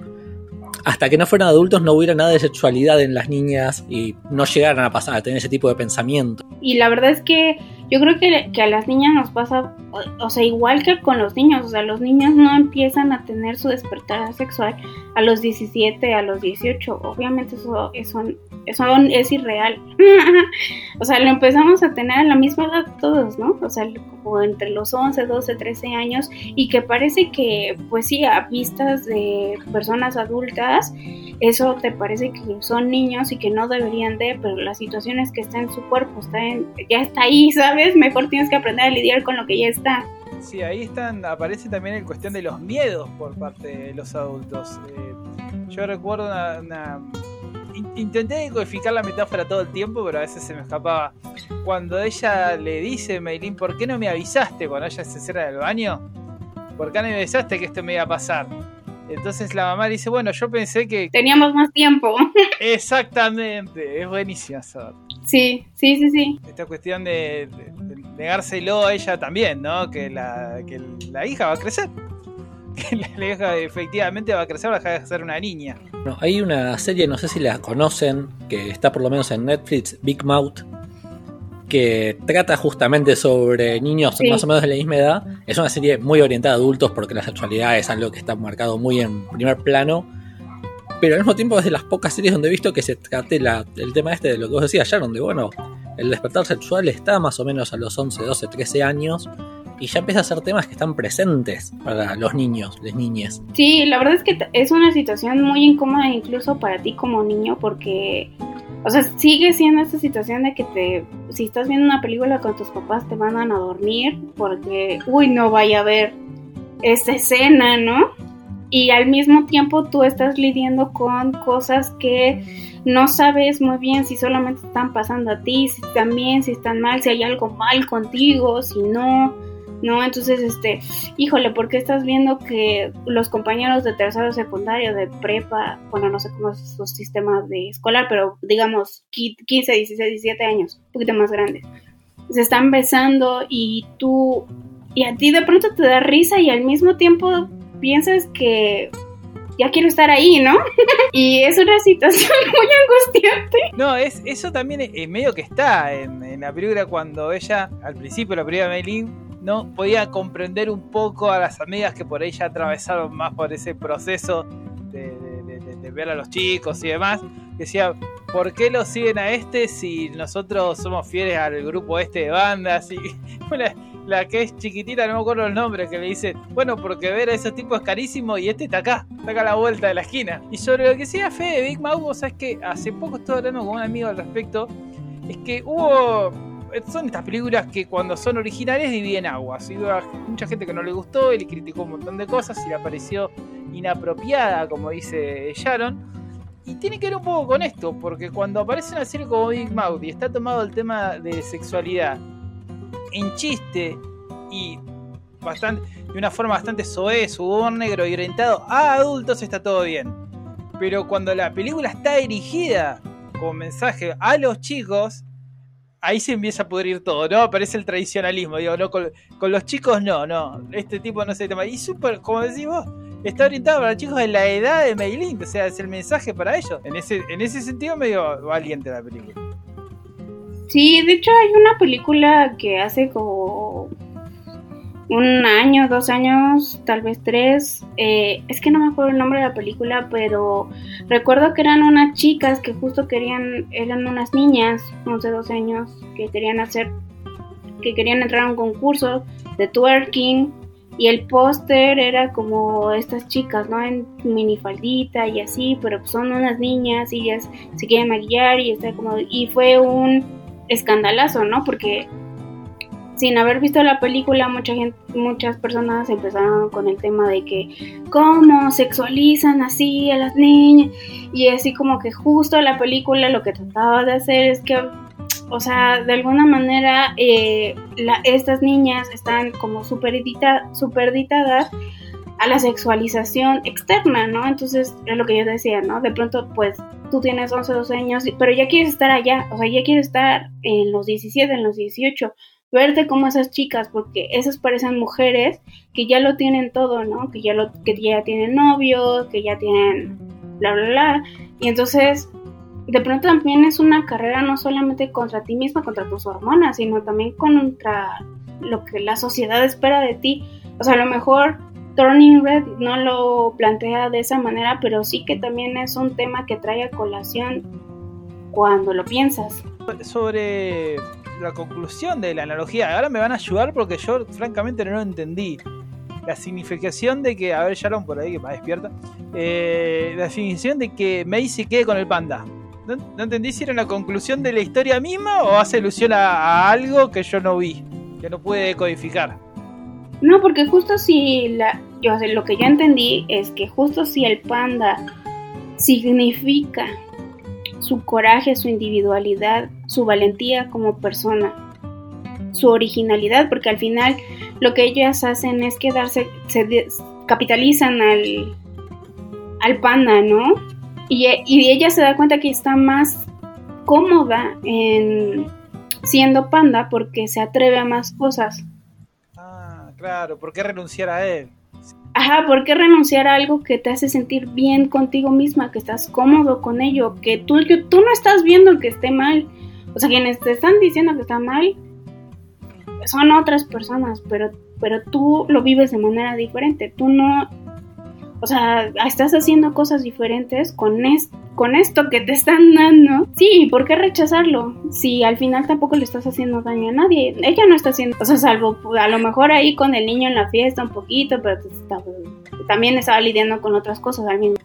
hasta que no fueran adultos no hubiera nada de sexualidad en las niñas y no llegaran a pasar a tener ese tipo de pensamiento. Y la verdad es que yo creo que, que, a las niñas nos pasa, o, sea, igual que con los niños, o sea, los niños no empiezan a tener su despertar sexual a los 17, a los 18, obviamente eso, eso, es irreal. o sea, lo empezamos a tener a la misma edad todos, ¿no? O sea, como entre los 11, 12, 13 años, y que parece que, pues sí, a vistas de personas adultas, eso te parece que son niños y que no deberían de, pero la situación es que está en su cuerpo, está en, ya está ahí, ¿sabes? Mejor tienes que aprender a lidiar con lo que ya está. Sí, ahí están, aparece también el cuestión de los miedos por parte de los adultos. Eh, yo recuerdo una, Intenté decodificar la metáfora todo el tiempo, pero a veces se me escapaba. Cuando ella le dice, Meilín, ¿por qué no me avisaste cuando ella se cierra del baño? ¿Por qué no me avisaste que esto me iba a pasar? Entonces la mamá dice, bueno, yo pensé que... Teníamos más tiempo. Exactamente, es buenísima saber. Sí, sí, sí, sí. Esta cuestión de, negárselo a ella también, ¿no? Que la, que la hija va a crecer. Que la hija efectivamente va a crecer, va a dejar de ser una niña. No, hay una serie, no sé si la conocen, que está por lo menos en Netflix, Big Mouth, que trata justamente sobre niños más o menos de la misma edad. Es una serie muy orientada a adultos porque la sexualidad es algo que está marcado muy en primer plano. Pero al mismo tiempo es de las pocas series donde he visto que se trate el tema este de lo que vos decías ya, donde bueno, el despertar sexual está más o menos a los 11, 12, 13 años y ya empieza a ser temas que están presentes para los niños, las niñas. Sí, la verdad es que es una situación muy incómoda incluso para ti como niño porque o sea, sigue siendo esta situación de que te, si estás viendo una película con tus papás, te mandan a dormir porque, uy, no vaya a ver esta escena, ¿no? Y al mismo tiempo tú estás lidiando con cosas que no sabes muy bien si solamente están pasando a ti, si están bien, si están mal, si hay algo mal contigo, si no. ¿no? Entonces, este, híjole, ¿por qué estás viendo que los compañeros de tercero secundario, de prepa, bueno, no sé cómo es su sistema de escolar, pero digamos 15, 16, 17 años, un poquito más grandes, se están besando y tú, y a ti de pronto te da risa y al mismo tiempo piensas que ya quiero estar ahí, ¿no? y es una situación muy angustiante. No, es, eso también es, medio que está en, la película cuando ella, al principio, la primera Meilin, no podía comprender un poco a las amigas que por ahí ya atravesaron más por ese proceso de, ver a los chicos y demás. Decía, ¿por qué lo siguen a este si nosotros somos fieles al grupo este de bandas? Y la, la que es chiquitita, no me acuerdo el nombre, que le dice, bueno, porque ver a esos tipos es carísimo y este está acá, está acá a la vuelta de la esquina. Y sobre lo que decía Fede de Big Mouth, vos sabés que hace poco estuve hablando con un amigo al respecto, es que hubo son estas películas que cuando son originales dividen aguas. Y hubo mucha gente que no le gustó y le criticó un montón de cosas y le pareció inapropiada, como dice Sharon. Y tiene que ver un poco con esto, porque cuando aparece una serie como Big Mouth y está tomado el tema de sexualidad en chiste y bastante, de una forma bastante soez, humor negro y orientado a adultos, está todo bien. Pero cuando la película está dirigida como mensaje a los chicos, ahí se empieza a pudrir todo, ¿no? Aparece el tradicionalismo, digo, no, con, con los chicos no, no, este tipo no se. Y súper, como decís vos, está orientado para chicos de la edad de Meilin, o sea, es el mensaje para ellos. En ese, en ese sentido, medio valiente la película. Sí, de hecho hay una película que hace como un año, dos años, tal vez tres. Eh, es que no me acuerdo el nombre de la película, pero recuerdo que eran unas chicas que justo querían, eran unas niñas, 11, 12 años, que querían hacer, que querían entrar a un concurso de twerking. Y el póster era como estas chicas, ¿no? En minifaldita y así, pero son unas niñas y ellas se quieren maquillar y está como... Y fue un escandalazo, ¿no? Porque sin haber visto la película, mucha gente, muchas personas empezaron con el tema de que cómo sexualizan así a las niñas y así como que justo la película lo que trataba de hacer es que, o sea, de alguna manera eh, la, estas niñas están como superdita, superditadas a la sexualización externa, ¿no? Entonces, es lo que yo decía, ¿no? De pronto, pues, tú tienes 11, 12 años, pero ya quieres estar allá, o sea, ya quieres estar en los 17, en los 18, verte como esas chicas, porque esas parecen mujeres que ya lo tienen todo, ¿no? Que ya, lo, que ya tienen novios, que ya tienen bla, bla, bla. Y entonces, de pronto también es una carrera no solamente contra ti misma, contra tus hormonas, sino también contra lo que la sociedad espera de ti. O sea, a lo mejor Turning Red no lo plantea de esa manera, pero sí que también es un tema que trae a colación cuando lo piensas. Sobre la conclusión de la analogía, ahora me van a ayudar porque yo francamente no lo entendí. La significación de que, a ver, Sharon por ahí que me despierta, eh, la significación de que se quede con el panda. No, no, entendí si era una conclusión de la historia misma o hace alusión a, a algo que yo no vi, que no pude codificar. No, porque justo si la, yo, lo que yo entendí es que justo si el panda significa su coraje, su individualidad, su valentía como persona, su originalidad, porque al final lo que ellas hacen es quedarse, se capitalizan al, al panda, ¿no? Y, y ella se da cuenta que está más cómoda en siendo panda porque se atreve a más cosas. Claro, ¿por qué renunciar a él? Ajá, ¿por qué renunciar a algo que te hace sentir bien contigo misma, que estás cómodo con ello, que tú, que tú no estás viendo que esté mal? O sea, quienes te están diciendo que está mal son otras personas, pero, pero tú lo vives de manera diferente. Tú no, o sea, estás haciendo cosas diferentes con, es, con esto que te están dando. Sí, ¿por qué rechazarlo? Si al final tampoco le estás haciendo daño a nadie. Ella no está haciendo, o sea, salvo a lo mejor ahí con el niño en la fiesta un poquito, pero está, también estaba lidiando con otras cosas al mismo.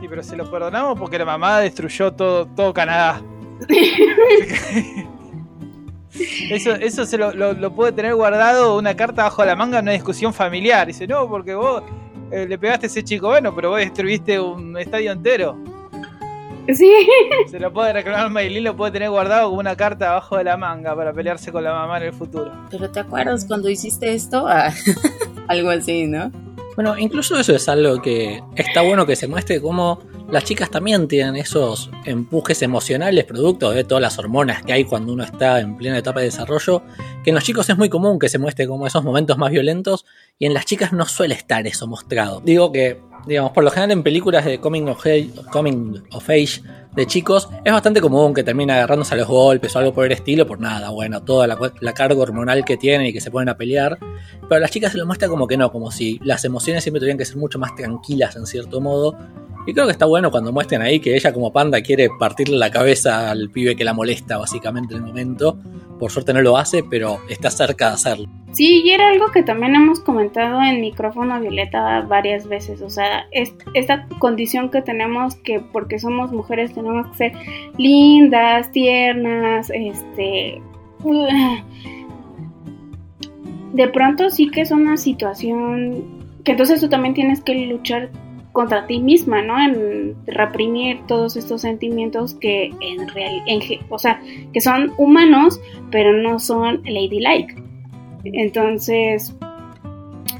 Sí, pero se lo perdonamos porque la mamá destruyó todo, todo Canadá. Eso, eso se lo, lo, lo, puede tener guardado una carta bajo la manga en una discusión familiar. Dice, no, porque vos eh, le pegaste a ese chico, bueno, pero vos destruiste un estadio entero. Sí. Se lo puede reclamar Maylin, lo puede tener guardado como una carta abajo de la manga para pelearse con la mamá en el futuro. Pero ¿te acuerdas cuando hiciste esto? Ah, algo así, ¿no? Bueno, incluso eso es algo que está bueno que se muestre cómo las chicas también tienen esos empujes emocionales producto de todas las hormonas que hay cuando uno está en plena etapa de desarrollo, que en los chicos es muy común que se muestre como esos momentos más violentos y en las chicas no suele estar eso mostrado. Digo que digamos, por lo general en películas de coming of age, de chicos es bastante común que terminen agarrándose a los golpes o algo por el estilo, por nada, bueno, toda la, la carga hormonal que tienen y que se ponen a pelear. Pero a las chicas se lo muestra como que no, como si las emociones siempre tuvieran que ser mucho más tranquilas en cierto modo. Y creo que está bueno cuando muestren ahí que ella como panda quiere partirle la cabeza al pibe que la molesta básicamente en el momento. Por suerte no lo hace, pero está cerca de hacerlo. Sí, y era algo que también hemos comentado en micrófono Violeta varias veces, o sea, es, esta condición que tenemos que porque somos mujeres tenemos que ser lindas, tiernas, este... De pronto sí que es una situación que entonces tú también tienes que luchar contra ti misma, ¿no? En reprimir todos estos sentimientos que en real, o sea, que son humanos, pero no son ladylike. Entonces,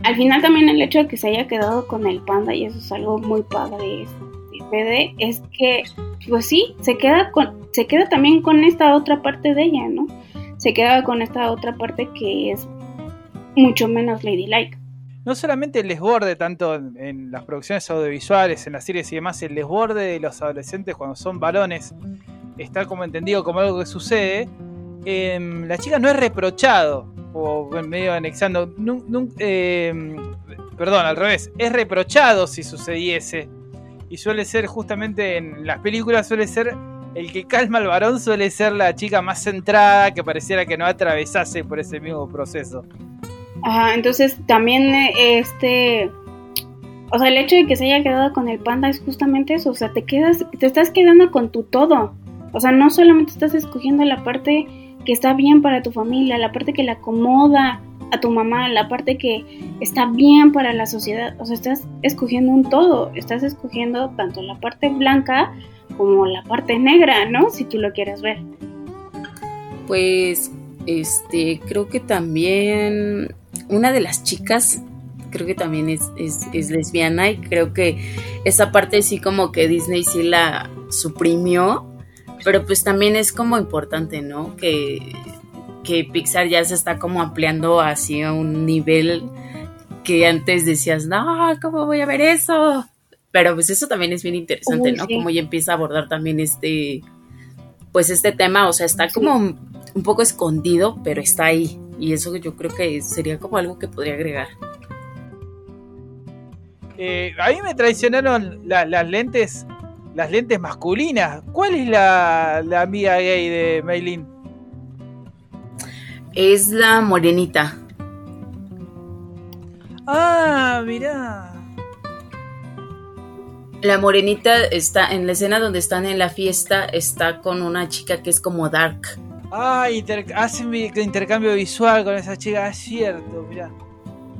al final también el hecho de que se haya quedado con el panda, y eso es algo muy padre de es que, pues sí, se queda, con, se queda también con esta otra parte de ella, ¿no? Se queda con esta otra parte que es mucho menos ladylike. No solamente el desborde, tanto en, las producciones audiovisuales, en las series y demás, el desborde de los adolescentes cuando son varones está como entendido como algo que sucede. Em, la chica no es reprochado o medio anexando, eh, perdón, al revés, es reprochado si sucediese. Y suele ser justamente en las películas, suele ser el que calma al varón, suele ser la chica más centrada, que pareciera que no atravesase por ese mismo proceso. Ajá, entonces también este... O sea, el hecho de que se haya quedado con el panda es justamente eso, o sea, te quedas, te estás quedando con tu todo. O sea, no solamente estás escogiendo la parte que está bien para tu familia, la parte que le acomoda a tu mamá, la parte que está bien para la sociedad. O sea, estás escogiendo un todo, estás escogiendo tanto la parte blanca como la parte negra, ¿no? Si tú lo quieres ver. Pues, este, creo que también una de las chicas, creo que también es, es, es lesbiana y creo que esa parte sí como que Disney sí la suprimió pero pues también es como importante, ¿no? Que, que Pixar ya se está como ampliando hacia un nivel que antes decías, no, ¿cómo voy a ver eso? Pero pues eso también es bien interesante, ¿no? Como ya empieza a abordar también este, pues este tema, o sea, está como un poco escondido, pero está ahí. Y eso yo creo que sería como algo que podría agregar. Eh, a mí me traicionaron las lentes las lentes masculinas. ¿Cuál es la, la amiga gay de Maylin? Es la morenita. Ah, mirá. La morenita está en la escena donde están en la fiesta, está con una chica que es como dark. Ah, hacen intercambio visual con esa chica, es cierto, mirá.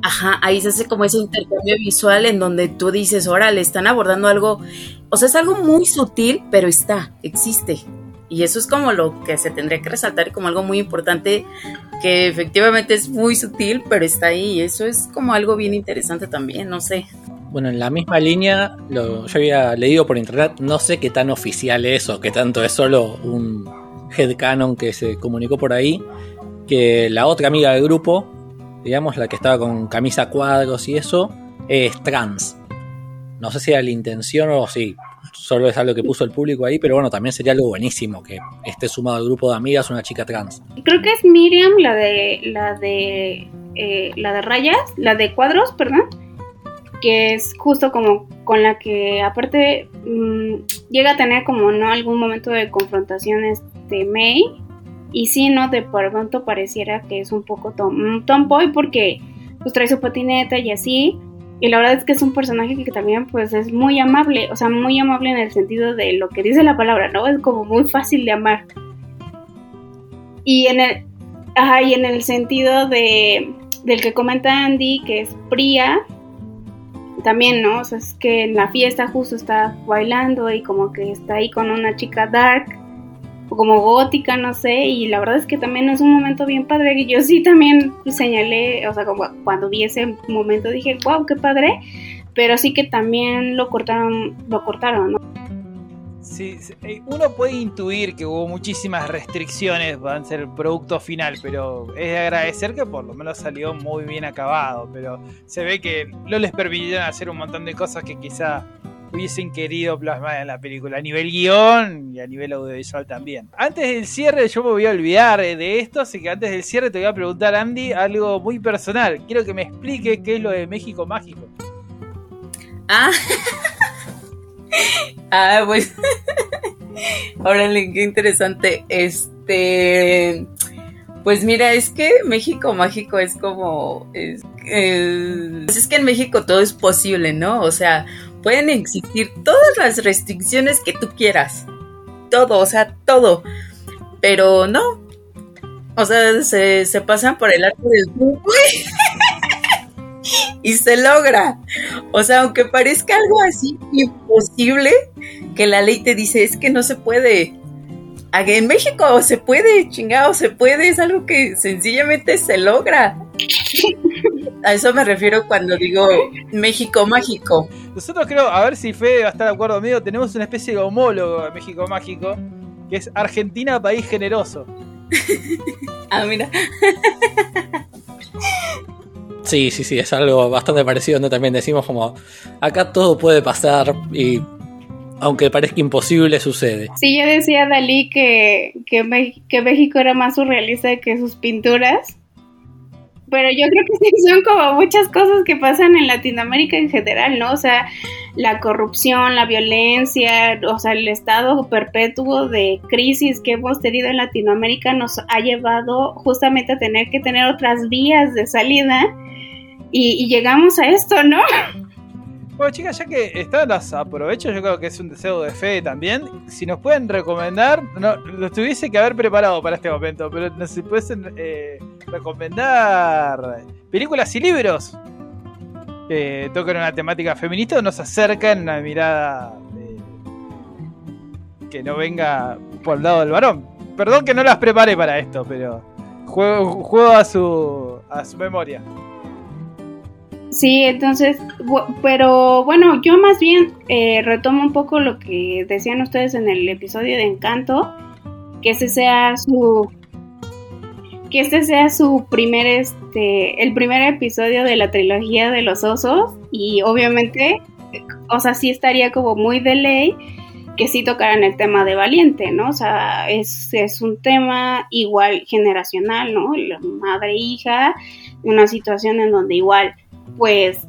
Ajá, ahí se hace como ese intercambio visual en donde tú dices, órale, están abordando algo, o sea, es algo muy sutil, pero está, existe. Y eso es como lo que se tendría que resaltar como algo muy importante, que efectivamente es muy sutil, pero está ahí. Y eso es como algo bien interesante también, no sé. Bueno, en la misma línea, lo, yo había leído por internet, no sé qué tan oficial es o qué tanto es solo un headcanon que se comunicó por ahí, que la otra amiga del grupo, digamos, la que estaba con camisa cuadros y eso, es trans. No sé si era la intención o si solo es algo que puso el público ahí, pero bueno, también sería algo buenísimo que esté sumado al grupo de amigas una chica trans. Creo que es Miriam, la de la de eh, la de rayas, la de cuadros, perdón, que es justo como con la que aparte mm, llega a tener como no algún momento de confrontaciones de May y sí, ¿no? De pronto pareciera que es un poco tom, tomboy porque pues trae su patineta y así. Y la verdad es que es un personaje que también pues es muy amable, o sea, muy amable en el sentido de lo que dice la palabra, ¿no? Es como muy fácil de amar. Y en el, ajá, y en el sentido de, del que comenta Andy, que es Priya, también, ¿no? O sea, es que en la fiesta justo está bailando y como que está ahí con una chica dark como gótica, no sé, y la verdad es que también es un momento bien padre, yo sí también señalé, o sea, como cuando vi ese momento dije, wow, qué padre, pero sí que también lo cortaron, lo cortaron, ¿no? Sí, sí, eh, uno puede intuir que hubo muchísimas restricciones van a ser el producto final, pero es de agradecer que por lo menos salió muy bien acabado. Pero se ve que no les permitieron hacer un montón de cosas que quizá hubiesen querido plasmar en la película, a nivel guion y a nivel audiovisual también. Antes del cierre, yo me voy a olvidar de esto, así que antes del cierre te voy a preguntar, Andy, algo muy personal. Quiero que me explique qué es lo de México Mágico. Ah, ah pues. Órale, qué interesante. Este. Pues mira, es que México mágico es como. Es, eh, es que en México todo es posible, ¿no? O sea, pueden existir todas las restricciones que tú quieras. Todo, o sea, todo. Pero no. O sea, se, pasan por el arco del y se logra. O sea, aunque parezca algo así imposible, que la ley te dice es que no se puede. En México se puede, chingado, se puede, es algo que sencillamente se logra. A eso me refiero cuando digo México mágico. Nosotros creo, a ver si Fede va a estar de acuerdo conmigo, tenemos una especie de homólogo de México mágico, que es Argentina, país generoso. ah, mira. Sí, sí, sí, es algo bastante parecido donde también decimos como acá todo puede pasar y aunque parezca imposible sucede. Sí, yo decía Dalí que, que, que México era más surrealista que sus pinturas pero yo creo que sí son como muchas cosas que pasan en Latinoamérica en general, ¿no? O sea, la corrupción, la violencia, o sea, el estado perpetuo de crisis que hemos tenido en Latinoamérica nos ha llevado justamente a tener que tener otras vías de salida y, llegamos a esto, ¿no? Bueno, chicas, ya que están las aprovecho, yo creo que es un deseo de fe también. Si nos pueden recomendar, no, lo tuviese que haber preparado para este momento, pero nos pueden eh, recomendar películas y libros que toquen una temática feminista o nos acercan una mirada que no venga por el lado del varón. Perdón que no las prepare para esto, pero juego, juego a su a su memoria. Sí, entonces, pero bueno, yo más bien eh, retomo un poco lo que decían ustedes en el episodio de Encanto, que ese sea su que este sea su primer este el primer episodio de la trilogía de los osos y obviamente o sea, sí estaría como muy de ley que sí tocaran el tema de Valiente, ¿no? O sea, es, es un tema igual generacional, ¿no? La madre e hija, una situación en donde igual pues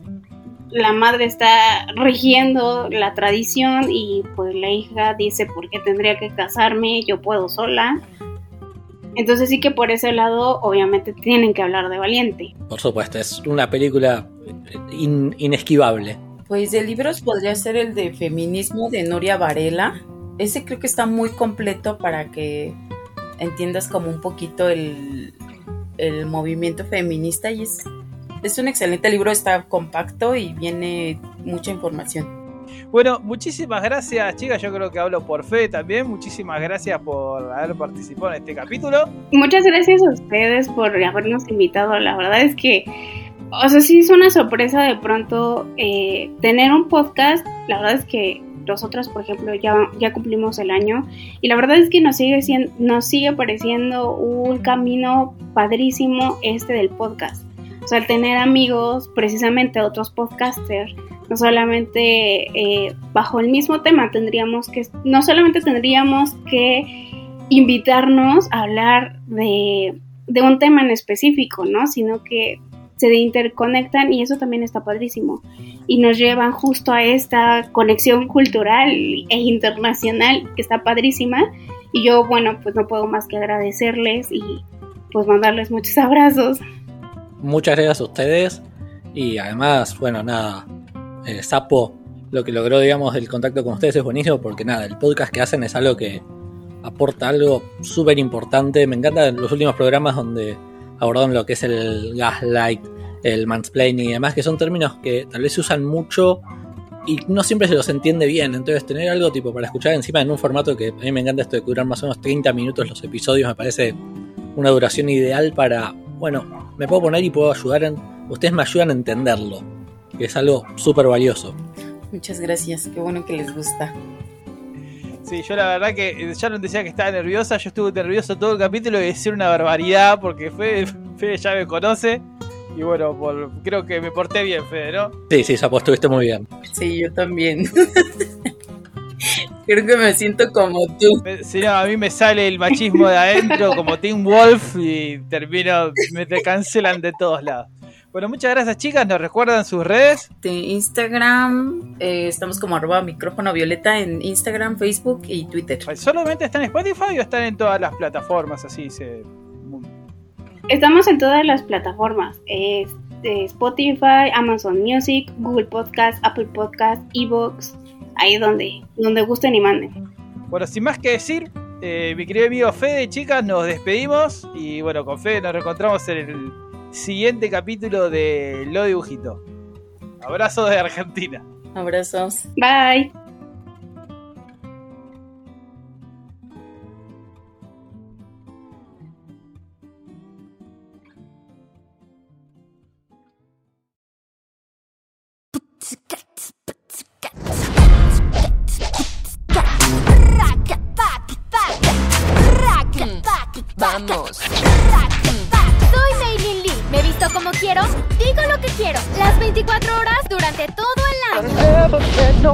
la madre está rigiendo la tradición y pues la hija dice, ¿por qué tendría que casarme? Yo puedo sola. Entonces sí que por ese lado obviamente tienen que hablar de Valiente. Por supuesto, es una película inesquivable. Pues de libros podría ser el de feminismo de Noria Varela. Ese creo que está muy completo para que entiendas como un poquito el, el movimiento feminista y es es un excelente libro, está compacto y viene mucha información. Bueno, muchísimas gracias, chicas. Yo creo que hablo por fe también. Muchísimas gracias por haber participado en este capítulo. Muchas gracias a ustedes por habernos invitado. La verdad es que, o sea, sí es una sorpresa de pronto eh, tener un podcast. La verdad es que nosotras, por ejemplo, ya, ya cumplimos el año y la verdad es que nos sigue, siendo, nos sigue pareciendo un camino padrísimo este del podcast o sea, tener amigos, precisamente otros podcasters, solamente eh, bajo el mismo tema, tendríamos que, no solamente tendríamos que invitarnos a hablar de, de un tema en específico, ¿no? Sino que se interconectan y eso también está padrísimo. Y nos llevan justo a esta conexión cultural e internacional que está padrísima. Y yo, bueno, pues no puedo más que agradecerles y pues mandarles muchos abrazos muchas gracias a ustedes. Y además, bueno, nada, eh, Sapo, lo que logró, digamos, del contacto con ustedes es buenísimo porque nada, el podcast que hacen es algo que aporta algo súper importante. Me encantan los últimos programas donde abordan lo que es el gaslight, el mansplaining y demás, que son términos que tal vez se usan mucho y no siempre se los entiende bien. Entonces, tener algo tipo para escuchar encima en un formato que a mí me encanta esto de durar más o menos 30 minutos los episodios, me parece una duración ideal para bueno, me puedo poner y puedo ayudar en, ustedes me ayudan a entenderlo, que es algo súper valioso. Muchas gracias, qué bueno que les gusta. Sí, yo la verdad que eh, Sharon decía que estaba nerviosa, yo estuve nervioso todo el capítulo y decir una barbaridad porque Fede, Fede ya me conoce. Y bueno, por, creo que me porté bien, Fede, ¿no? Sí, sí, Sapo, estuviste muy bien. Sí, yo también. Creo que me siento como tú. Si no, a mí me sale el machismo de adentro como Team Wolf y termino, me te cancelan de todos lados. Bueno, muchas gracias chicas, nos recuerdan sus redes. De Instagram, eh, estamos como arroba micrófono violeta en Instagram, Facebook y Twitter. ¿Solamente están en Spotify o están en todas las plataformas así? Se... Estamos en todas las plataformas. Eh, Spotify, Amazon Music, Google Podcast, Apple Podcast, Evox. Ahí donde, donde gusten y manden. Bueno, sin más que decir, eh, mi querido amigo Fede, chicas, nos despedimos y bueno, con Fede nos reencontramos en el siguiente capítulo de Lo Dibujito. Abrazo de Argentina. Abrazos. Bye.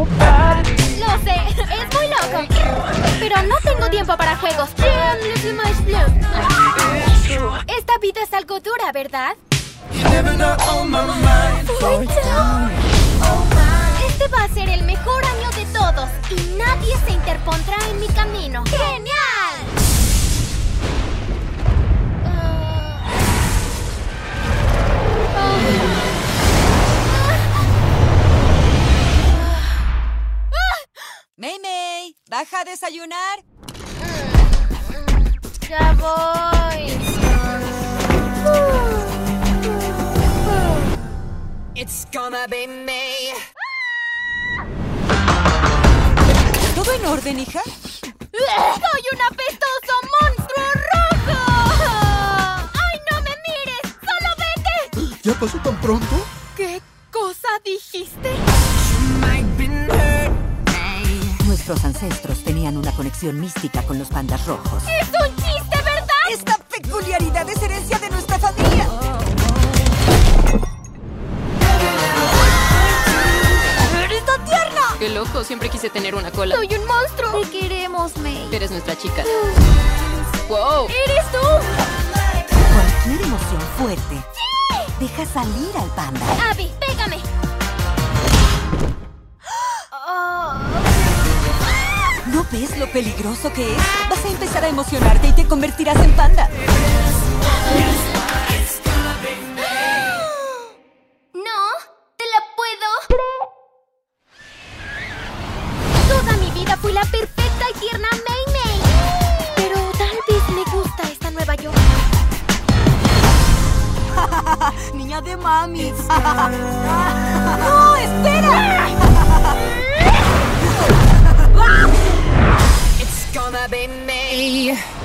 Lo sé, es muy loco. Pero no tengo tiempo para juegos. Esta vida es algo dura, ¿verdad? Este va a ser el mejor año de todos y nadie se interpondrá en mi camino. ¡Genial! May baja a desayunar. Ya voy. It's gonna be me. ¿Todo en orden, hija? ¡Soy un apestoso monstruo rojo! ¡Ay, no me mires! ¡Solo vete! ¿Ya pasó tan pronto? ¿Qué cosa dijiste? Nuestros ancestros tenían una conexión mística con los pandas rojos. ¡Es un chiste, verdad! Esta peculiaridad es herencia de nuestra familia. ¡Eres tan tierna! Qué loco, siempre quise tener una cola. ¡Soy un monstruo! Te queremos, May. Eres nuestra chica. ¡Wow! ¡Eres tú! Cualquier emoción fuerte deja salir al panda. Abby, pégame. Ves lo peligroso que es? Vas a empezar a emocionarte y te convertirás en panda. No, te la puedo. Toda mi vida fui la perfecta y tierna May May. Pero tal vez me gusta esta nueva yo. Niña de mami. ¡No, espera! It's gonna be me.